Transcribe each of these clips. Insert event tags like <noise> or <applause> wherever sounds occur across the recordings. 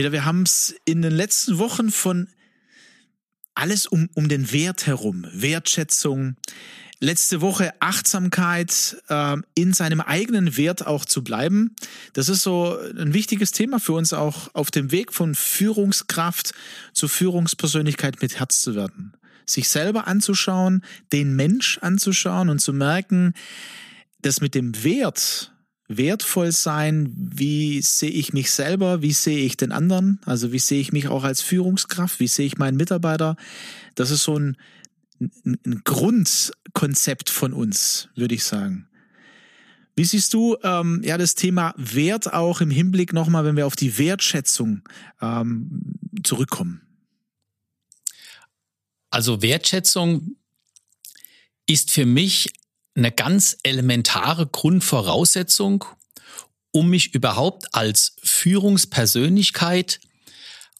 Peter, wir haben es in den letzten Wochen von alles um, um den Wert herum, Wertschätzung, letzte Woche Achtsamkeit, äh, in seinem eigenen Wert auch zu bleiben. Das ist so ein wichtiges Thema für uns auch auf dem Weg von Führungskraft zu Führungspersönlichkeit mit Herz zu werden. Sich selber anzuschauen, den Mensch anzuschauen und zu merken, dass mit dem Wert wertvoll sein? Wie sehe ich mich selber? Wie sehe ich den anderen? Also wie sehe ich mich auch als Führungskraft? Wie sehe ich meinen Mitarbeiter? Das ist so ein, ein Grundkonzept von uns, würde ich sagen. Wie siehst du ähm, ja das Thema Wert auch im Hinblick nochmal, wenn wir auf die Wertschätzung ähm, zurückkommen? Also Wertschätzung ist für mich eine ganz elementare Grundvoraussetzung, um mich überhaupt als Führungspersönlichkeit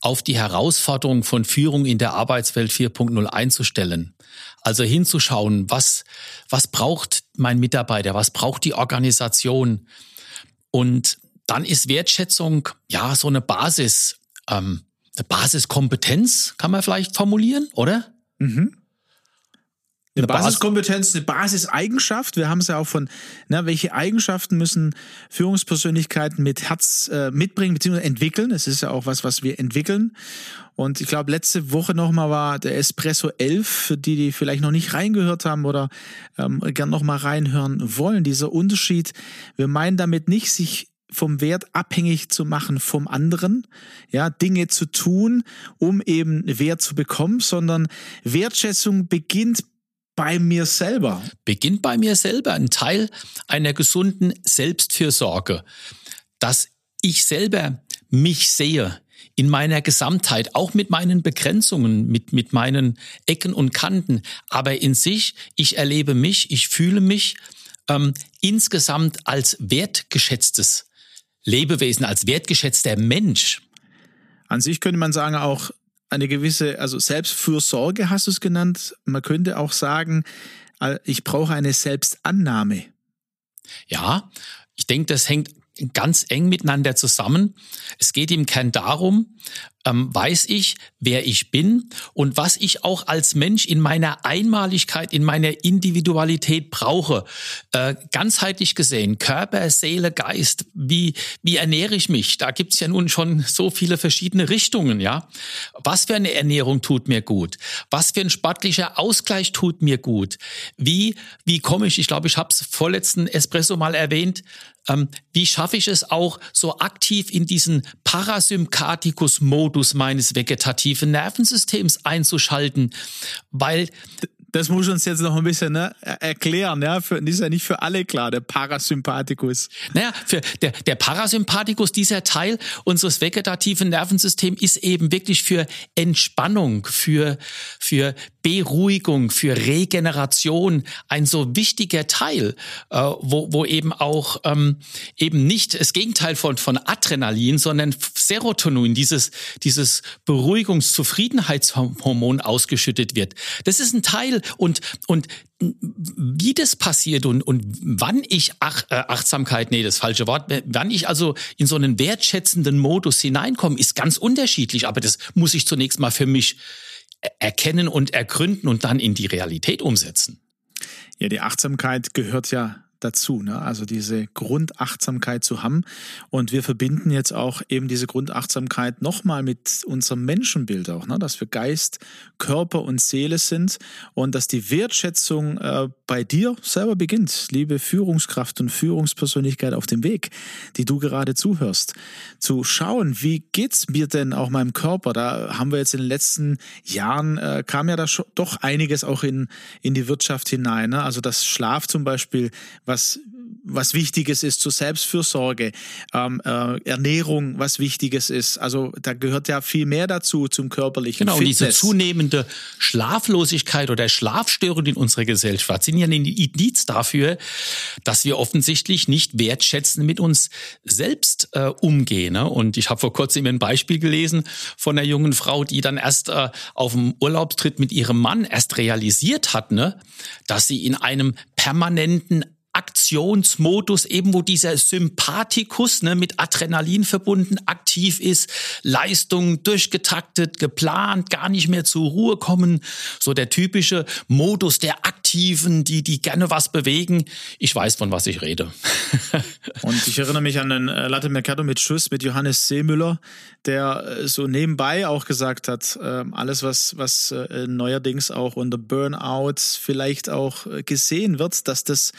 auf die Herausforderung von Führung in der Arbeitswelt 4.0 einzustellen. Also hinzuschauen, was, was braucht mein Mitarbeiter, was braucht die Organisation. Und dann ist Wertschätzung ja so eine Basis, ähm, eine Basiskompetenz, kann man vielleicht formulieren, oder? Mhm. Eine Basiskompetenz, eine Basiseigenschaft. Wir haben es ja auch von, na, welche Eigenschaften müssen Führungspersönlichkeiten mit Herz äh, mitbringen bzw. entwickeln. Es ist ja auch was, was wir entwickeln. Und ich glaube, letzte Woche nochmal war der Espresso 11, für die, die vielleicht noch nicht reingehört haben oder ähm, gern nochmal reinhören wollen. Dieser Unterschied, wir meinen damit nicht, sich vom Wert abhängig zu machen vom anderen, ja, Dinge zu tun, um eben Wert zu bekommen, sondern Wertschätzung beginnt bei mir selber. Beginnt bei mir selber. Ein Teil einer gesunden Selbstfürsorge, dass ich selber mich sehe in meiner Gesamtheit, auch mit meinen Begrenzungen, mit, mit meinen Ecken und Kanten. Aber in sich, ich erlebe mich, ich fühle mich ähm, insgesamt als wertgeschätztes Lebewesen, als wertgeschätzter Mensch. An sich könnte man sagen, auch eine gewisse, also Selbstfürsorge hast du es genannt. Man könnte auch sagen, äh, ich brauche eine Selbstannahme. Ja, ich denke, das hängt ganz eng miteinander zusammen. Es geht im Kern darum, ähm, weiß ich, wer ich bin und was ich auch als Mensch in meiner Einmaligkeit, in meiner Individualität brauche. Äh, ganzheitlich gesehen, Körper, Seele, Geist, wie, wie ernähre ich mich? Da gibt's ja nun schon so viele verschiedene Richtungen, ja. Was für eine Ernährung tut mir gut? Was für ein sportlicher Ausgleich tut mir gut? Wie, wie komme ich, ich glaube, ich habe es vorletzten Espresso mal erwähnt, ähm, wie schaffe ich es auch, so aktiv in diesen Parasympathikus-Modus meines vegetativen Nervensystems einzuschalten? Weil das muss uns jetzt noch ein bisschen ne, erklären, ja. Für, das ist ja nicht für alle klar, der Parasympathikus. Naja, für der, der Parasympathikus, dieser Teil unseres vegetativen Nervensystems ist eben wirklich für Entspannung, für, für Beruhigung, für Regeneration ein so wichtiger Teil, äh, wo, wo eben auch ähm, eben nicht das Gegenteil von, von Adrenalin, sondern Serotonin, dieses, dieses Beruhigungs-Zufriedenheitshormon ausgeschüttet wird. Das ist ein Teil und, und wie das passiert und, und wann ich Ach, äh, Achtsamkeit, nee, das falsche Wort, wann ich also in so einen wertschätzenden Modus hineinkomme, ist ganz unterschiedlich, aber das muss ich zunächst mal für mich erkennen und ergründen und dann in die Realität umsetzen. Ja, die Achtsamkeit gehört ja dazu, ne? also diese Grundachtsamkeit zu haben. Und wir verbinden jetzt auch eben diese Grundachtsamkeit nochmal mit unserem Menschenbild auch, ne? dass wir Geist, Körper und Seele sind und dass die Wertschätzung äh, bei dir selber beginnt, liebe Führungskraft und Führungspersönlichkeit auf dem Weg, die du gerade zuhörst. Zu schauen, wie geht's mir denn auch meinem Körper? Da haben wir jetzt in den letzten Jahren, äh, kam ja da doch einiges auch in, in die Wirtschaft hinein. Ne? Also das Schlaf zum Beispiel, was was Wichtiges ist zur Selbstfürsorge, ähm, äh, Ernährung, was Wichtiges ist. Also da gehört ja viel mehr dazu zum körperlichen Genau, Fitness. diese zunehmende Schlaflosigkeit oder Schlafstörung in unserer Gesellschaft sind ja ein Indiz dafür, dass wir offensichtlich nicht wertschätzend mit uns selbst äh, umgehen. Ne? Und ich habe vor kurzem ein Beispiel gelesen von einer jungen Frau, die dann erst äh, auf dem Urlaubstritt mit ihrem Mann erst realisiert hat, ne, dass sie in einem permanenten Aktionsmodus, eben wo dieser Sympathikus ne, mit Adrenalin verbunden aktiv ist, Leistung durchgetaktet, geplant, gar nicht mehr zur Ruhe kommen, so der typische Modus der Aktiven, die die gerne was bewegen. Ich weiß von was ich rede. <laughs> Und ich erinnere mich an den äh, Latte Mercado mit Schuss mit Johannes Seemüller, der äh, so nebenbei auch gesagt hat, äh, alles was was neuerdings auch unter Burnout vielleicht auch gesehen wird, dass das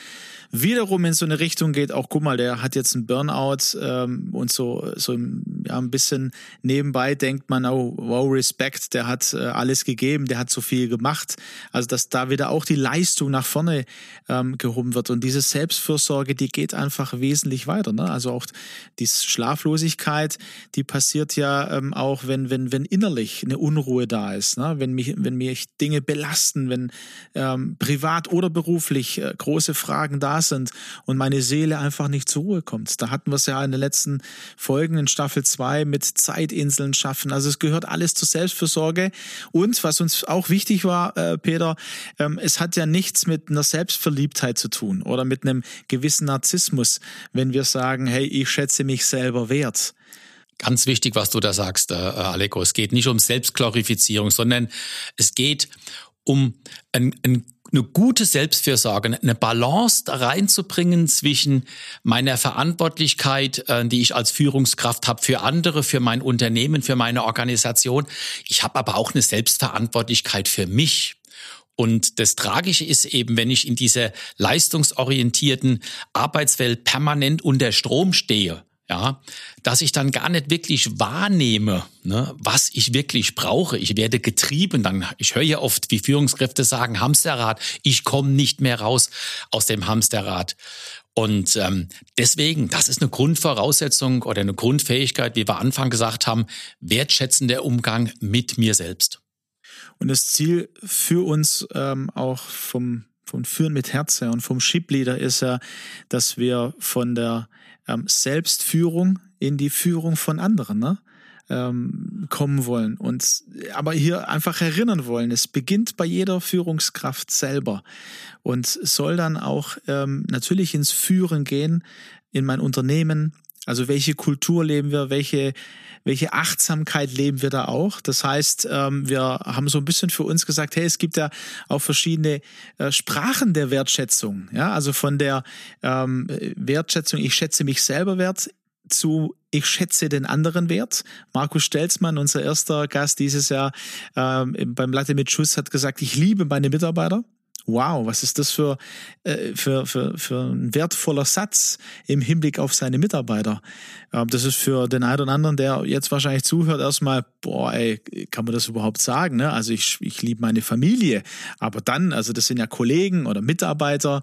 wiederum in so eine Richtung geht, auch guck mal, der hat jetzt einen Burnout ähm, und so, so ja, ein bisschen nebenbei denkt man, oh, wow, Respekt, der hat äh, alles gegeben, der hat so viel gemacht. Also, dass da wieder auch die Leistung nach vorne ähm, gehoben wird. Und diese Selbstfürsorge, die geht einfach wesentlich weiter. Ne? Also auch die Schlaflosigkeit, die passiert ja ähm, auch, wenn, wenn, wenn innerlich eine Unruhe da ist, ne? wenn, mich, wenn mich Dinge belasten, wenn ähm, privat oder beruflich äh, große Fragen da sind und meine Seele einfach nicht zur Ruhe kommt. Da hatten wir es ja in den letzten Folgen in Staffel 2 mit Zeitinseln schaffen. Also es gehört alles zur Selbstfürsorge. Und was uns auch wichtig war, äh, Peter, ähm, es hat ja nichts mit einer Selbstverliebtheit zu tun oder mit einem gewissen Narzissmus, wenn wir sagen, hey, ich schätze mich selber wert. Ganz wichtig, was du da sagst, äh, Aleko. Es geht nicht um Selbstglorifizierung, sondern es geht um ein, ein eine gute Selbstfürsorge, eine Balance da reinzubringen zwischen meiner Verantwortlichkeit, äh, die ich als Führungskraft habe für andere, für mein Unternehmen, für meine Organisation. Ich habe aber auch eine Selbstverantwortlichkeit für mich. Und das Tragische ist eben, wenn ich in dieser leistungsorientierten Arbeitswelt permanent unter Strom stehe, ja, dass ich dann gar nicht wirklich wahrnehme, ne, was ich wirklich brauche. Ich werde getrieben. Dann, ich höre ja oft, wie Führungskräfte sagen, Hamsterrad, ich komme nicht mehr raus aus dem Hamsterrad. Und ähm, deswegen, das ist eine Grundvoraussetzung oder eine Grundfähigkeit, wie wir Anfang gesagt haben, wertschätzender Umgang mit mir selbst. Und das Ziel für uns ähm, auch vom, vom Führen mit Herz her und vom Shipleader ist ja, dass wir von der ähm, Selbstführung in die Führung von anderen ne? ähm, kommen wollen und aber hier einfach erinnern wollen. Es beginnt bei jeder Führungskraft selber und soll dann auch ähm, natürlich ins Führen gehen in mein Unternehmen. Also welche Kultur leben wir, welche welche Achtsamkeit leben wir da auch? Das heißt, ähm, wir haben so ein bisschen für uns gesagt, hey, es gibt ja auch verschiedene äh, Sprachen der Wertschätzung. Ja, also von der ähm, Wertschätzung, ich schätze mich selber wert, zu ich schätze den anderen Wert. Markus Stelzmann, unser erster Gast dieses Jahr ähm, beim Latte mit Schuss, hat gesagt, ich liebe meine Mitarbeiter. Wow, was ist das für, äh, für, für, für ein wertvoller Satz im Hinblick auf seine Mitarbeiter? Das ist für den einen oder anderen, der jetzt wahrscheinlich zuhört, erstmal, boah, ey, kann man das überhaupt sagen? Ne? Also ich, ich liebe meine Familie, aber dann, also das sind ja Kollegen oder Mitarbeiter.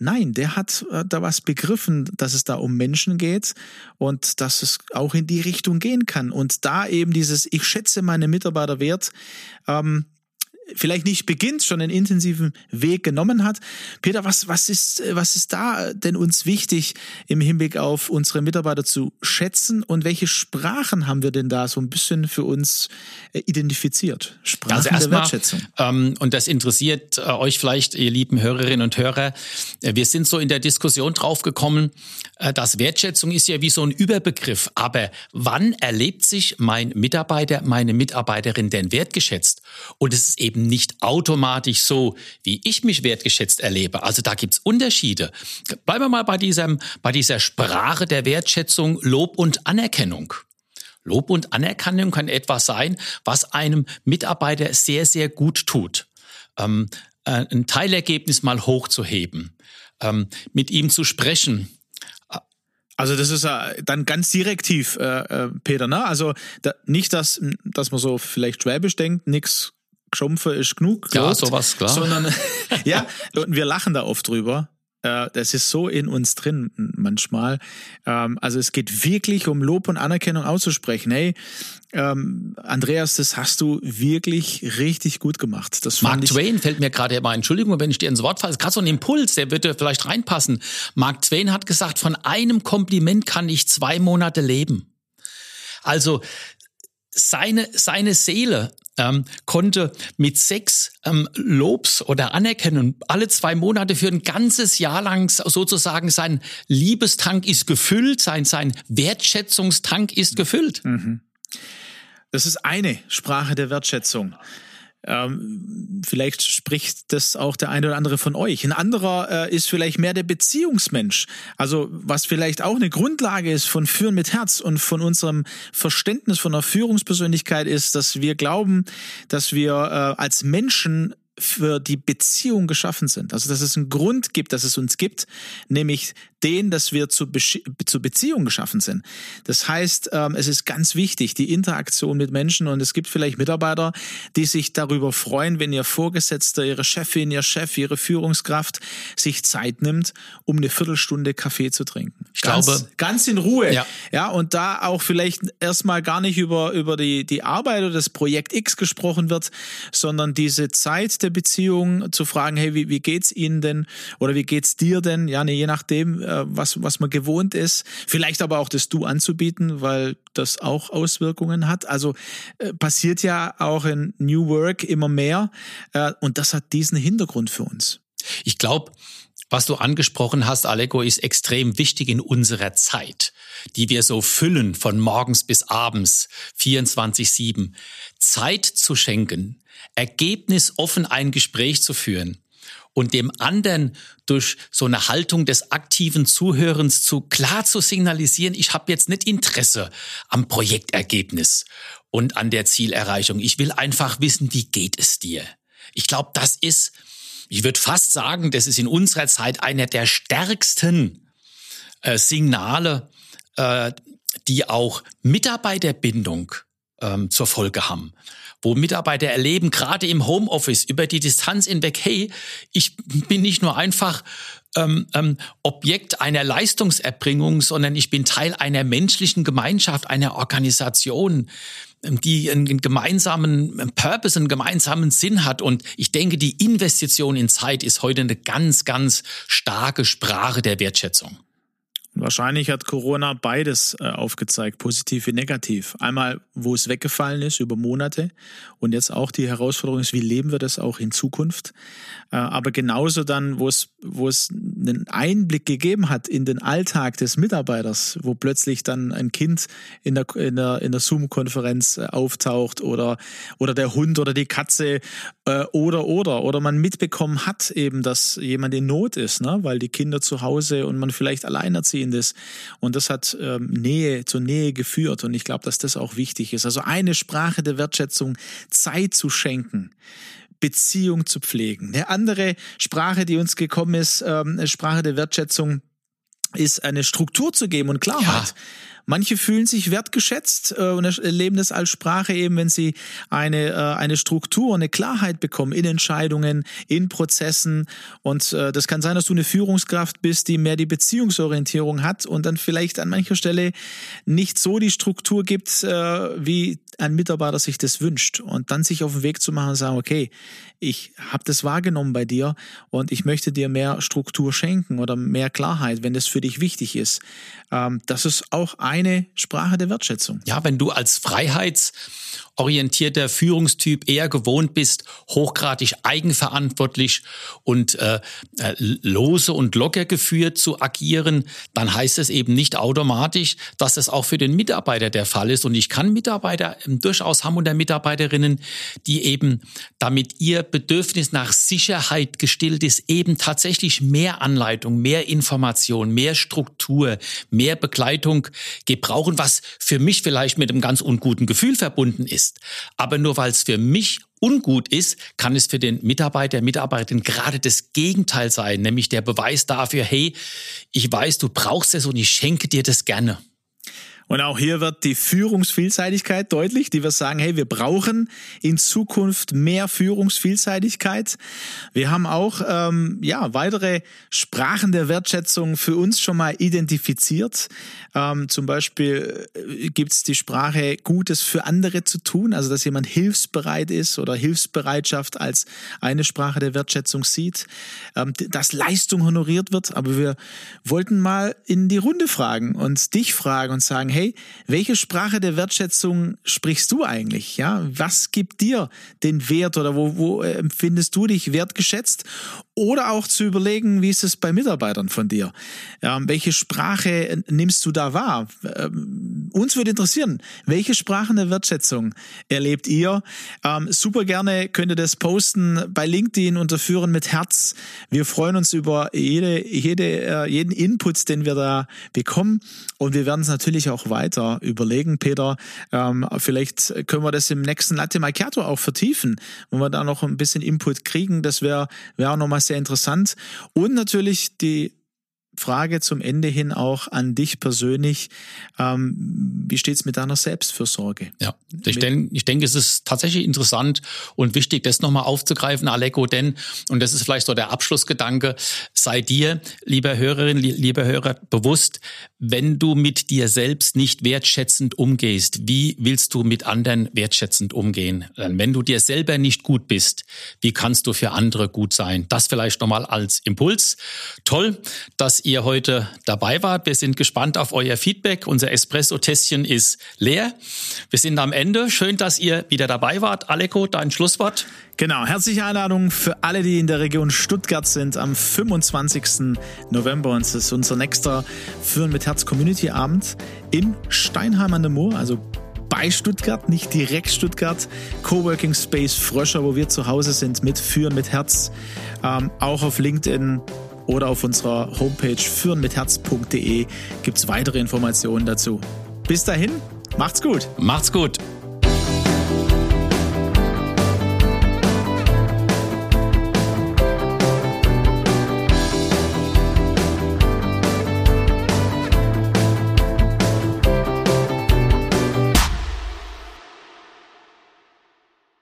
Nein, der hat da was begriffen, dass es da um Menschen geht und dass es auch in die Richtung gehen kann. Und da eben dieses, ich schätze meine Mitarbeiter wert, ähm, vielleicht nicht beginnt, schon einen intensiven Weg genommen hat. Peter, was, was, ist, was ist da denn uns wichtig im Hinblick auf unsere Mitarbeiter zu schätzen und welche Sprachen haben wir denn da so ein bisschen für uns äh, identifiziert? Sprachen also der Wertschätzung. Ähm, und das interessiert äh, euch vielleicht, ihr lieben Hörerinnen und Hörer. Äh, wir sind so in der Diskussion draufgekommen, äh, dass Wertschätzung ist ja wie so ein Überbegriff. Aber wann erlebt sich mein Mitarbeiter, meine Mitarbeiterin denn wertgeschätzt? Und es ist eben eben nicht automatisch so, wie ich mich wertgeschätzt erlebe. Also da gibt's Unterschiede. Bleiben wir mal bei, diesem, bei dieser Sprache der Wertschätzung, Lob und Anerkennung. Lob und Anerkennung kann etwas sein, was einem Mitarbeiter sehr, sehr gut tut. Ähm, äh, ein Teilergebnis mal hochzuheben, ähm, mit ihm zu sprechen, also das ist ja dann ganz direktiv, äh, äh, Peter. Ne? Also da, nicht, dass, dass man so vielleicht schwäbisch denkt, nix geschumpfe ist genug. Ja, sowas, klar. Sondern, <laughs> ja, und wir lachen da oft drüber. Äh, das ist so in uns drin manchmal. Ähm, also es geht wirklich um Lob und Anerkennung auszusprechen. Hey, ähm, Andreas, das hast du wirklich richtig gut gemacht. Das Mark Twain fällt mir gerade mal, Entschuldigung, wenn ich dir ins Wort falle, ist gerade so ein Impuls, der würde vielleicht reinpassen. Mark Twain hat gesagt, von einem Kompliment kann ich zwei Monate leben. Also seine, seine Seele ähm, konnte mit sechs ähm, Lobs oder Anerkennung alle zwei Monate für ein ganzes Jahr lang sozusagen sein Liebestank ist gefüllt, sein, sein Wertschätzungstank ist gefüllt. Mhm. Das ist eine Sprache der Wertschätzung. Ähm, vielleicht spricht das auch der eine oder andere von euch. Ein anderer äh, ist vielleicht mehr der Beziehungsmensch. Also was vielleicht auch eine Grundlage ist von Führen mit Herz und von unserem Verständnis von der Führungspersönlichkeit ist, dass wir glauben, dass wir äh, als Menschen für die Beziehung geschaffen sind. Also dass es einen Grund gibt, dass es uns gibt, nämlich den, dass wir zu, Be zu Beziehung geschaffen sind. Das heißt, ähm, es ist ganz wichtig, die Interaktion mit Menschen und es gibt vielleicht Mitarbeiter, die sich darüber freuen, wenn ihr Vorgesetzter, ihre Chefin, ihr Chef, ihre Führungskraft sich Zeit nimmt, um eine Viertelstunde Kaffee zu trinken. Ich ganz, glaube. Ganz in Ruhe. Ja. ja, und da auch vielleicht erstmal gar nicht über, über die, die Arbeit oder das Projekt X gesprochen wird, sondern diese Zeit der Beziehung zu fragen, hey, wie, wie geht's Ihnen denn oder wie geht's dir denn? Ja, ne, je nachdem, was, was man gewohnt ist. Vielleicht aber auch das Du anzubieten, weil das auch Auswirkungen hat. Also äh, passiert ja auch in New Work immer mehr. Äh, und das hat diesen Hintergrund für uns. Ich glaube, was du angesprochen hast, Aleko, ist extrem wichtig in unserer Zeit, die wir so füllen von morgens bis abends, 24-7. Zeit zu schenken, ergebnisoffen ein Gespräch zu führen und dem anderen durch so eine Haltung des aktiven Zuhörens zu klar zu signalisieren, ich habe jetzt nicht Interesse am Projektergebnis und an der Zielerreichung. Ich will einfach wissen, wie geht es dir? Ich glaube, das ist, ich würde fast sagen, das ist in unserer Zeit einer der stärksten äh, Signale, äh, die auch Mitarbeiterbindung ähm, zur Folge haben wo Mitarbeiter erleben, gerade im Homeoffice über die Distanz hinweg, hey, ich bin nicht nur einfach ähm, ähm, Objekt einer Leistungserbringung, sondern ich bin Teil einer menschlichen Gemeinschaft, einer Organisation, ähm, die einen gemeinsamen Purpose, einen gemeinsamen Sinn hat. Und ich denke, die Investition in Zeit ist heute eine ganz, ganz starke Sprache der Wertschätzung. Wahrscheinlich hat Corona beides äh, aufgezeigt, positiv wie negativ. Einmal, wo es weggefallen ist über Monate und jetzt auch die Herausforderung ist, wie leben wir das auch in Zukunft. Äh, aber genauso dann, wo es, wo es einen Einblick gegeben hat in den Alltag des Mitarbeiters, wo plötzlich dann ein Kind in der, in der, in der Zoom-Konferenz äh, auftaucht oder, oder der Hund oder die Katze äh, oder, oder, oder man mitbekommen hat eben, dass jemand in Not ist, ne? weil die Kinder zu Hause und man vielleicht alleinerziehend ist. Und das hat ähm, Nähe zur Nähe geführt. Und ich glaube, dass das auch wichtig ist. Also eine Sprache der Wertschätzung, Zeit zu schenken. Beziehung zu pflegen. Eine andere Sprache, die uns gekommen ist, ähm, eine Sprache der Wertschätzung, ist eine Struktur zu geben und Klarheit. Ja. Manche fühlen sich wertgeschätzt äh, und erleben das als Sprache eben, wenn sie eine, äh, eine Struktur, eine Klarheit bekommen in Entscheidungen, in Prozessen. Und äh, das kann sein, dass du eine Führungskraft bist, die mehr die Beziehungsorientierung hat und dann vielleicht an mancher Stelle nicht so die Struktur gibt, äh, wie ein Mitarbeiter sich das wünscht. Und dann sich auf den Weg zu machen und sagen, okay, ich habe das wahrgenommen bei dir und ich möchte dir mehr Struktur schenken oder mehr Klarheit, wenn das für dich wichtig ist. Ähm, das ist auch ein deine Sprache der Wertschätzung? Ja, wenn du als Freiheits- orientierter Führungstyp eher gewohnt bist, hochgradig eigenverantwortlich und äh, äh, lose und locker geführt zu agieren, dann heißt es eben nicht automatisch, dass es auch für den Mitarbeiter der Fall ist. Und ich kann Mitarbeiter ähm, durchaus haben oder Mitarbeiterinnen, die eben, damit ihr Bedürfnis nach Sicherheit gestillt ist, eben tatsächlich mehr Anleitung, mehr Information, mehr Struktur, mehr Begleitung gebrauchen, was für mich vielleicht mit einem ganz unguten Gefühl verbunden ist. Aber nur weil es für mich ungut ist, kann es für den Mitarbeiter, Mitarbeiterin gerade das Gegenteil sein, nämlich der Beweis dafür, hey, ich weiß, du brauchst es und ich schenke dir das gerne. Und auch hier wird die Führungsvielseitigkeit deutlich, die wir sagen, hey, wir brauchen in Zukunft mehr Führungsvielseitigkeit. Wir haben auch ähm, ja weitere Sprachen der Wertschätzung für uns schon mal identifiziert. Ähm, zum Beispiel äh, gibt es die Sprache Gutes für andere zu tun, also dass jemand hilfsbereit ist oder Hilfsbereitschaft als eine Sprache der Wertschätzung sieht, ähm, dass Leistung honoriert wird. Aber wir wollten mal in die Runde fragen und dich fragen und sagen, hey, welche Sprache der Wertschätzung sprichst du eigentlich? Ja, was gibt dir den Wert oder wo, wo äh, empfindest du dich wertgeschätzt? Oder auch zu überlegen, wie ist es bei Mitarbeitern von dir? Ähm, welche Sprache nimmst du da wahr? Ähm, uns würde interessieren, welche Sprachen der Wertschätzung erlebt ihr? Ähm, super gerne könnt ihr das posten bei LinkedIn unter Führen mit Herz. Wir freuen uns über jede, jede, äh, jeden Input, den wir da bekommen. Und wir werden es natürlich auch weiter überlegen, Peter. Ähm, vielleicht können wir das im nächsten Latte Macchiato auch vertiefen, wo wir da noch ein bisschen Input kriegen. Das wäre wär nochmal sehr interessant. Und natürlich die Frage zum Ende hin auch an dich persönlich. Ähm, wie steht es mit deiner Selbstfürsorge? Ja, ich, denke, ich denke, es ist tatsächlich interessant und wichtig, das nochmal aufzugreifen, Aleko, denn, und das ist vielleicht so der Abschlussgedanke, sei dir, lieber Hörerin, lieber Hörer, bewusst, wenn du mit dir selbst nicht wertschätzend umgehst, wie willst du mit anderen wertschätzend umgehen? Wenn du dir selber nicht gut bist, wie kannst du für andere gut sein? Das vielleicht nochmal als Impuls. Toll, dass ihr heute dabei wart. Wir sind gespannt auf euer Feedback. Unser Espresso-Tässchen ist leer. Wir sind am Ende. Schön, dass ihr wieder dabei wart. Aleko, dein Schlusswort. Genau, herzliche Einladung für alle, die in der Region Stuttgart sind am 25. November. Und es ist unser nächster Führen mit Herz Community Abend in Steinheim an der Moor, also bei Stuttgart, nicht direkt Stuttgart. Coworking Space Fröscher, wo wir zu Hause sind mit Führen mit Herz. Ähm, auch auf LinkedIn oder auf unserer Homepage führenmitherz.de gibt es weitere Informationen dazu. Bis dahin, macht's gut. Macht's gut.